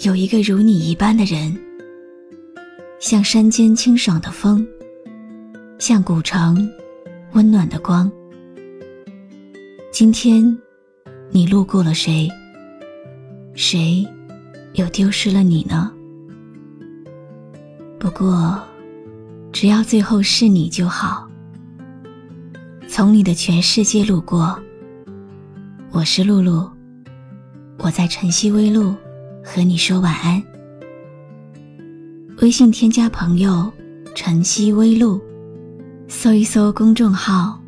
有一个如你一般的人，像山间清爽的风，像古城温暖的光。今天你路过了谁？谁又丢失了你呢？不过，只要最后是你就好。从你的全世界路过，我是露露。我在晨曦微露和你说晚安。微信添加朋友“晨曦微露”，搜一搜公众号，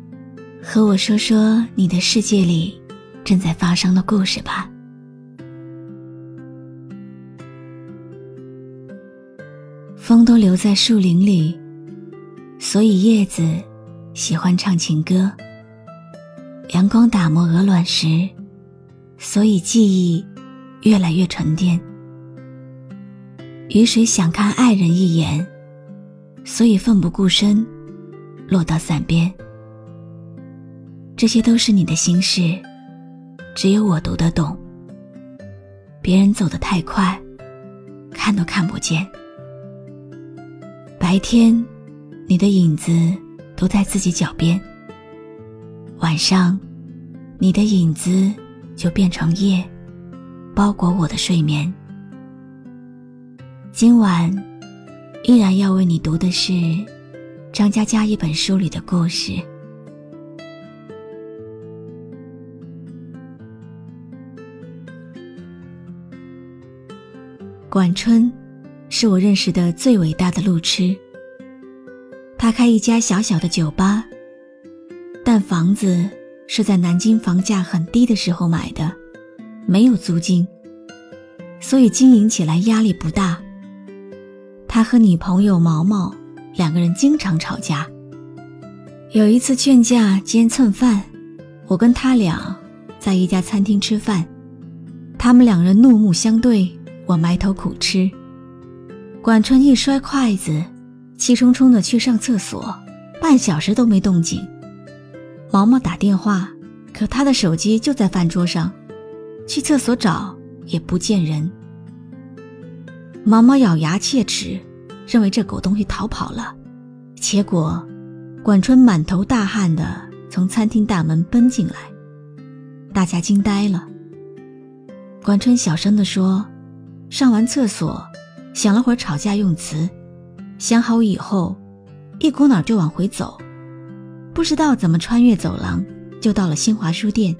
和我说说你的世界里正在发生的故事吧。风都留在树林里，所以叶子喜欢唱情歌。阳光打磨鹅卵石。所以记忆越来越沉淀。雨水想看爱人一眼，所以奋不顾身落到伞边。这些都是你的心事，只有我读得懂。别人走得太快，看都看不见。白天，你的影子都在自己脚边；晚上，你的影子。就变成夜，包裹我的睡眠。今晚依然要为你读的是张嘉佳一本书里的故事。管春是我认识的最伟大的路痴。他开一家小小的酒吧，但房子。是在南京房价很低的时候买的，没有租金，所以经营起来压力不大。他和女朋友毛毛两个人经常吵架。有一次劝架兼蹭饭，我跟他俩在一家餐厅吃饭，他们两人怒目相对，我埋头苦吃。管春一摔筷子，气冲冲的去上厕所，半小时都没动静。毛毛打电话，可他的手机就在饭桌上，去厕所找也不见人。毛毛咬牙切齿，认为这狗东西逃跑了。结果，管春满头大汗的从餐厅大门奔进来，大家惊呆了。管春小声地说：“上完厕所，想了会儿吵架用词，想好以后，一股脑就往回走。”不知道怎么穿越走廊，就到了新华书店。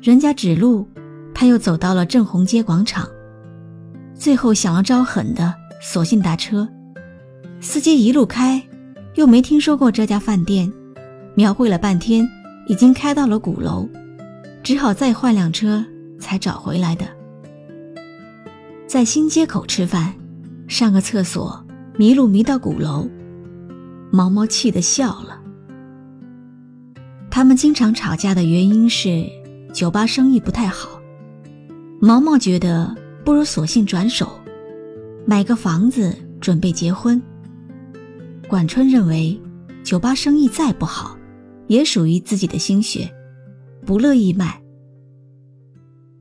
人家指路，他又走到了正红街广场。最后想了招狠的，索性打车。司机一路开，又没听说过这家饭店，描绘了半天，已经开到了鼓楼，只好再换辆车才找回来的。在新街口吃饭，上个厕所迷路迷到鼓楼，毛毛气得笑了。他们经常吵架的原因是酒吧生意不太好。毛毛觉得不如索性转手，买个房子准备结婚。管春认为酒吧生意再不好，也属于自己的心血，不乐意卖。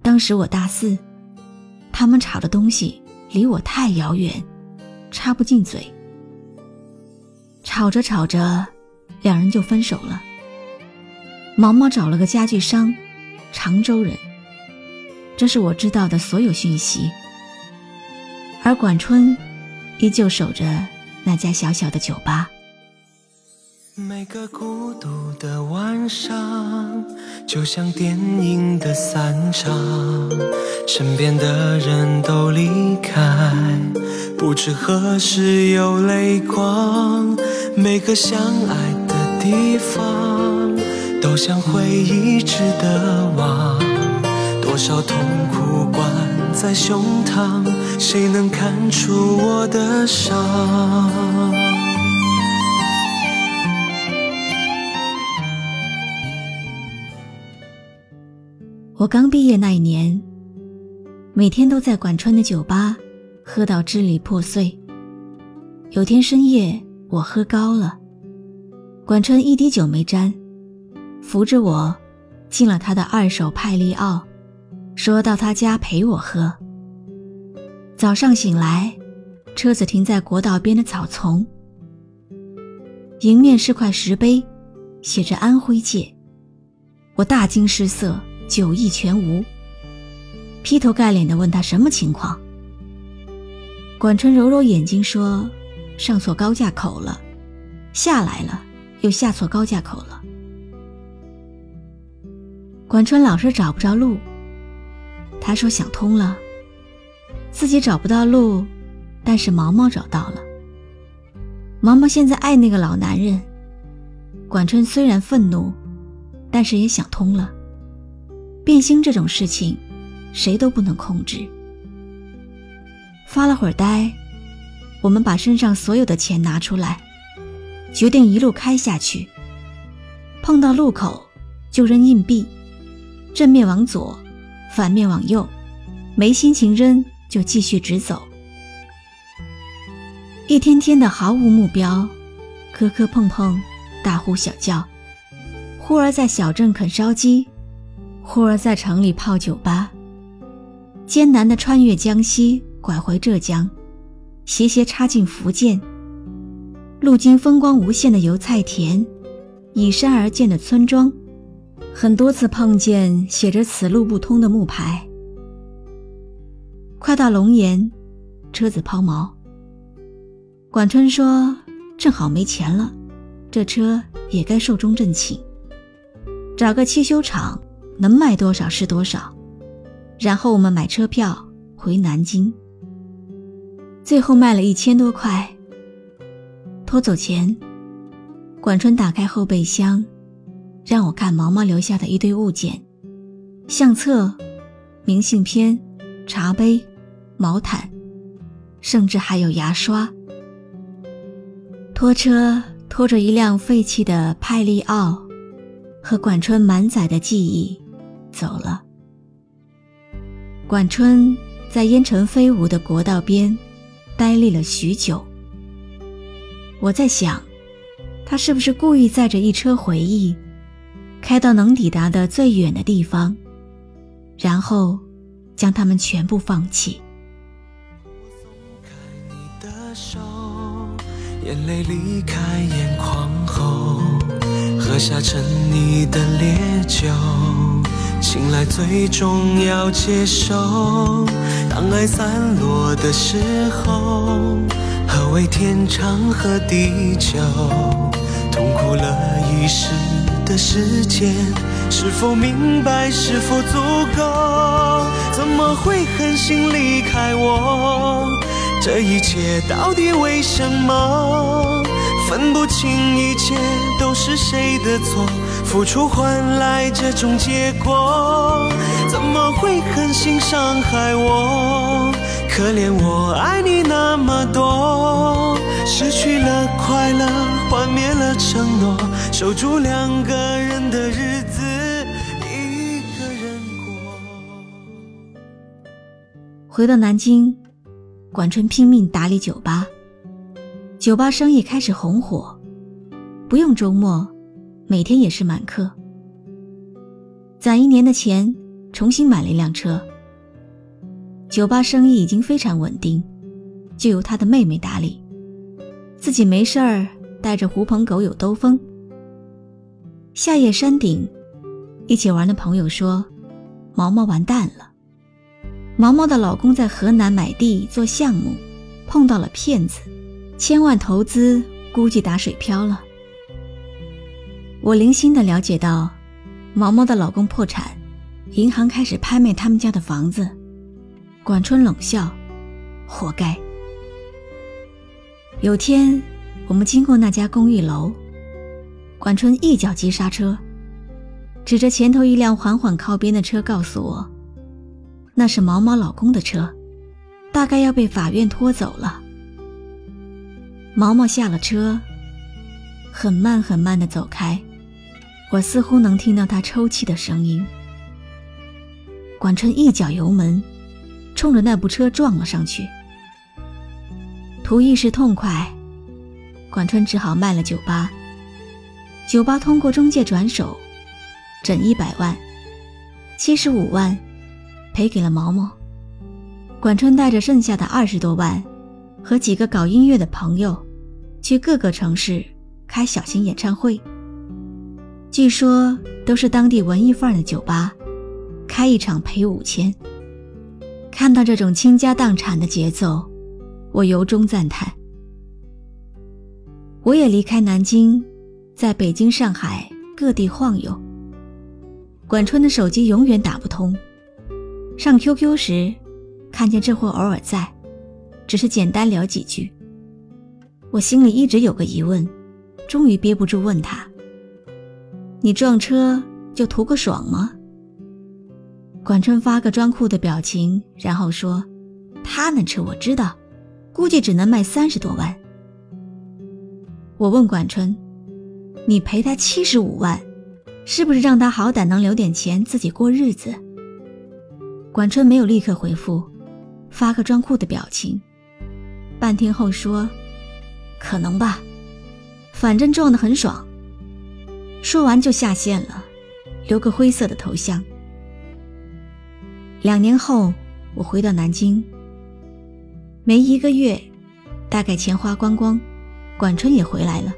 当时我大四，他们吵的东西离我太遥远，插不进嘴。吵着吵着，两人就分手了。毛毛找了个家具商，常州人。这是我知道的所有讯息。而管春依旧守着那家小小的酒吧。每个孤独的晚上，就像电影的散场，身边的人都离开，不知何时有泪光。每个相爱的地方。都像回忆值得忘，多少痛苦关在胸膛，谁能看出我的伤？我刚毕业那一年，每天都在管川的酒吧喝到支离破碎。有天深夜，我喝高了，管川一滴酒没沾，扶着我进了他的二手派利奥，说到他家陪我喝。早上醒来，车子停在国道边的草丛，迎面是块石碑，写着安徽界，我大惊失色。酒意全无，劈头盖脸的问他什么情况。管春揉揉眼睛说：“上错高架口了，下来了又下错高架口了。”管春老是找不着路，他说想通了，自己找不到路，但是毛毛找到了。毛毛现在爱那个老男人。管春虽然愤怒，但是也想通了。变心这种事情，谁都不能控制。发了会儿呆，我们把身上所有的钱拿出来，决定一路开下去。碰到路口就扔硬币，正面往左，反面往右，没心情扔就继续直走。一天天的毫无目标，磕磕碰碰，大呼小叫，忽而在小镇啃烧鸡。忽而在城里泡酒吧，艰难的穿越江西，拐回浙江，斜斜插进福建，路经风光无限的油菜田，依山而建的村庄，很多次碰见写着“此路不通”的木牌。快到龙岩，车子抛锚。管春说：“正好没钱了，这车也该寿终正寝，找个汽修厂。”能卖多少是多少，然后我们买车票回南京。最后卖了一千多块。拖走前，管春打开后备箱，让我看毛毛留下的一堆物件：相册、明信片、茶杯、毛毯，甚至还有牙刷。拖车拖着一辆废弃的派利奥，和管春满载的记忆。走了。管春在烟尘飞舞的国道边呆立了许久。我在想，他是不是故意载着一车回忆，开到能抵达的最远的地方，然后将他们全部放弃。眼泪离开眼眶后，喝下沉溺的烈酒。醒来最终要接受，当爱散落的时候，何谓天长和地久？痛苦了一世的时间，是否明白？是否足够？怎么会狠心离开我？这一切到底为什么？分不清一切都是谁的错，付出换来这种结果，怎么会狠心伤害我？可怜我爱你那么多，失去了快乐，幻灭了承诺，守住两个人的日子，一个人过。回到南京，管春拼命打理酒吧。酒吧生意开始红火，不用周末，每天也是满客。攒一年的钱，重新买了一辆车。酒吧生意已经非常稳定，就由他的妹妹打理，自己没事儿带着狐朋狗友兜风。夏夜山顶，一起玩的朋友说：“毛毛完蛋了，毛毛的老公在河南买地做项目，碰到了骗子。”千万投资估计打水漂了。我零星的了解到，毛毛的老公破产，银行开始拍卖他们家的房子。管春冷笑：“活该。”有天，我们经过那家公寓楼，管春一脚急刹车，指着前头一辆缓缓靠边的车，告诉我：“那是毛毛老公的车，大概要被法院拖走了。毛毛下了车，很慢很慢的走开，我似乎能听到他抽泣的声音。管春一脚油门，冲着那部车撞了上去。图一时痛快，管春只好卖了酒吧。酒吧通过中介转手，整一百万，七十五万赔给了毛毛。管春带着剩下的二十多万，和几个搞音乐的朋友。去各个城市开小型演唱会，据说都是当地文艺范儿的酒吧，开一场赔五千。看到这种倾家荡产的节奏，我由衷赞叹。我也离开南京，在北京、上海各地晃悠。管春的手机永远打不通，上 QQ 时，看见这货偶尔在，只是简单聊几句。我心里一直有个疑问，终于憋不住问他：“你撞车就图个爽吗？”管春发个装酷的表情，然后说：“他那车我知道，估计只能卖三十多万。”我问管春：“你赔他七十五万，是不是让他好歹能留点钱自己过日子？”管春没有立刻回复，发个装酷的表情，半天后说。可能吧，反正撞得很爽。说完就下线了，留个灰色的头像。两年后，我回到南京，没一个月，大概钱花光光，管春也回来了，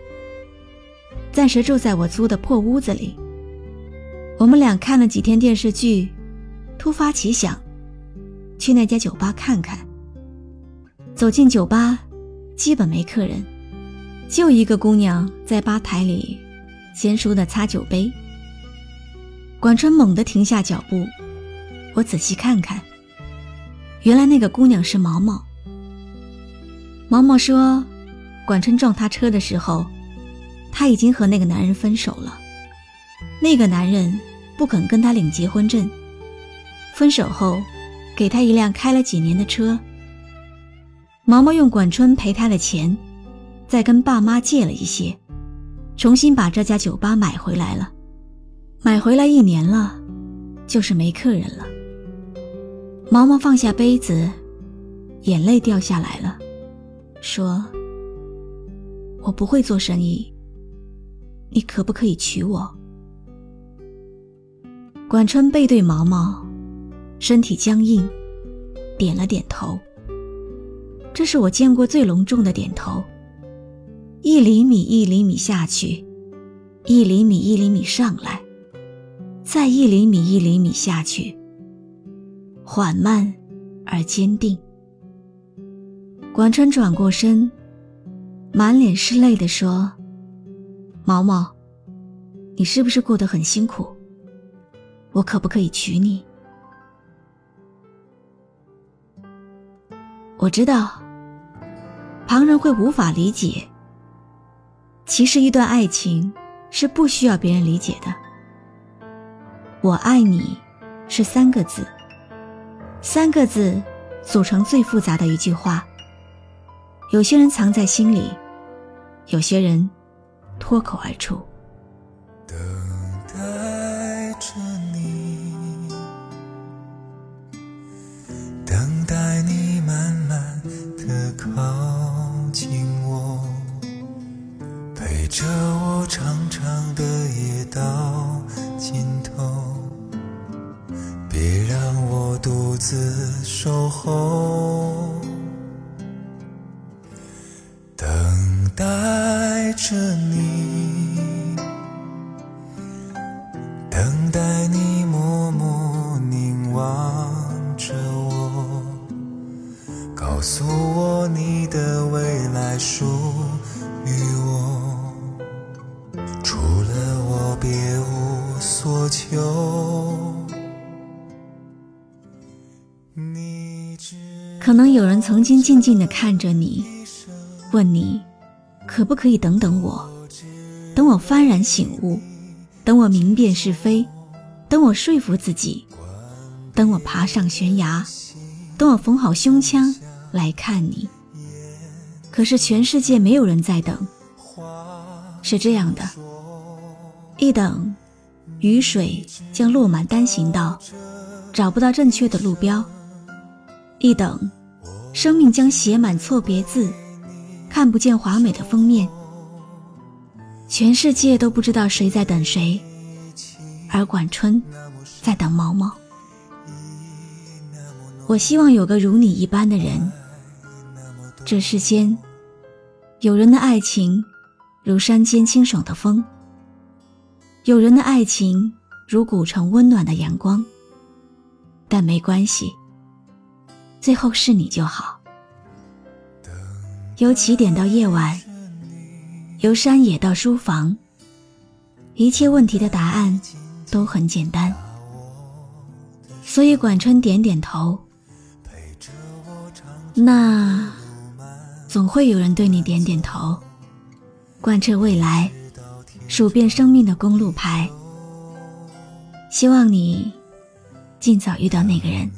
暂时住在我租的破屋子里。我们俩看了几天电视剧，突发奇想，去那家酒吧看看。走进酒吧。基本没客人，就一个姑娘在吧台里娴熟的擦酒杯。管春猛地停下脚步，我仔细看看，原来那个姑娘是毛毛。毛毛说，管春撞他车的时候，他已经和那个男人分手了，那个男人不肯跟他领结婚证，分手后，给他一辆开了几年的车。毛毛用管春赔他的钱，再跟爸妈借了一些，重新把这家酒吧买回来了。买回来一年了，就是没客人了。毛毛放下杯子，眼泪掉下来了，说：“我不会做生意，你可不可以娶我？”管春背对毛毛，身体僵硬，点了点头。这是我见过最隆重的点头。一厘米一厘米下去，一厘米一厘米上来，再一厘米一厘米下去，缓慢而坚定。管春转过身，满脸是泪地说：“毛毛，你是不是过得很辛苦？我可不可以娶你？”我知道。旁人会无法理解。其实，一段爱情是不需要别人理解的。我爱你，是三个字，三个字组成最复杂的一句话。有些人藏在心里，有些人脱口而出。等待着你，等待你慢慢的靠近我，陪。着我长长的夜到尽头，别让我独自守候，等待着你，等待你默默凝望着我，告诉我你的未来属于我。除了我别无所求。可能有人曾经静静地看着你，问你，可不可以等等我？等我幡然醒悟，等我明辨是非，等我说服自己，等我爬上悬崖，等我缝好胸腔来看你。可是全世界没有人在等，是这样的：一等，雨水将落满单行道，找不到正确的路标；一等，生命将写满错别字，看不见华美的封面。全世界都不知道谁在等谁，而管春在等毛毛。我希望有个如你一般的人，这世间。有人的爱情如山间清爽的风，有人的爱情如古城温暖的阳光。但没关系，最后是你就好。由起点到夜晚，由山野到书房，一切问题的答案都很简单。所以管春点点头。那。总会有人对你点点头，贯彻未来，数遍生命的公路牌。希望你尽早遇到那个人。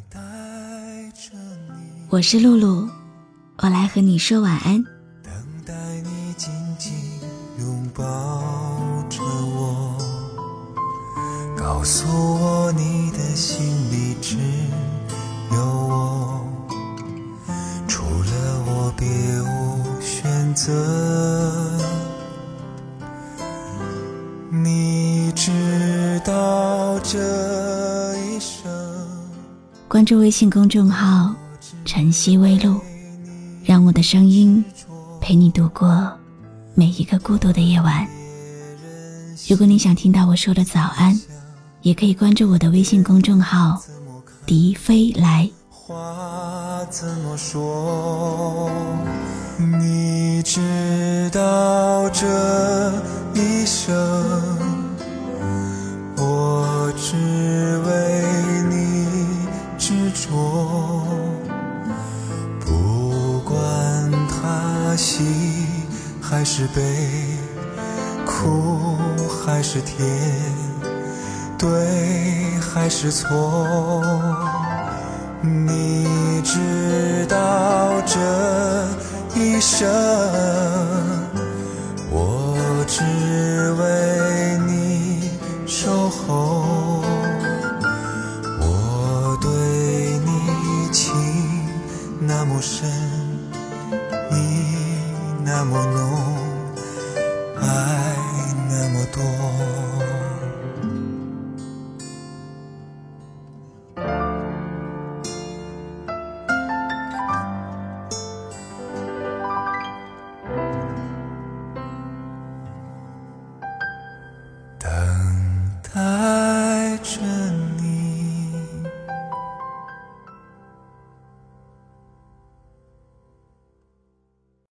我是露露，我来和你说晚安。等待你紧紧拥抱着我，告诉我你的心里只有我。除了我别无选择。你知道这一生。关注微信公众号“晨曦微露”，让我的声音陪你度过每一个孤独的夜晚。如果你想听到我说的早安，也可以关注我的微信公众号“笛飞来”。话怎么说？你知道这一生，我只是悲，苦还是甜，对还是错。你知道这一生，我只为你守候。我对你情那么深，意那么浓，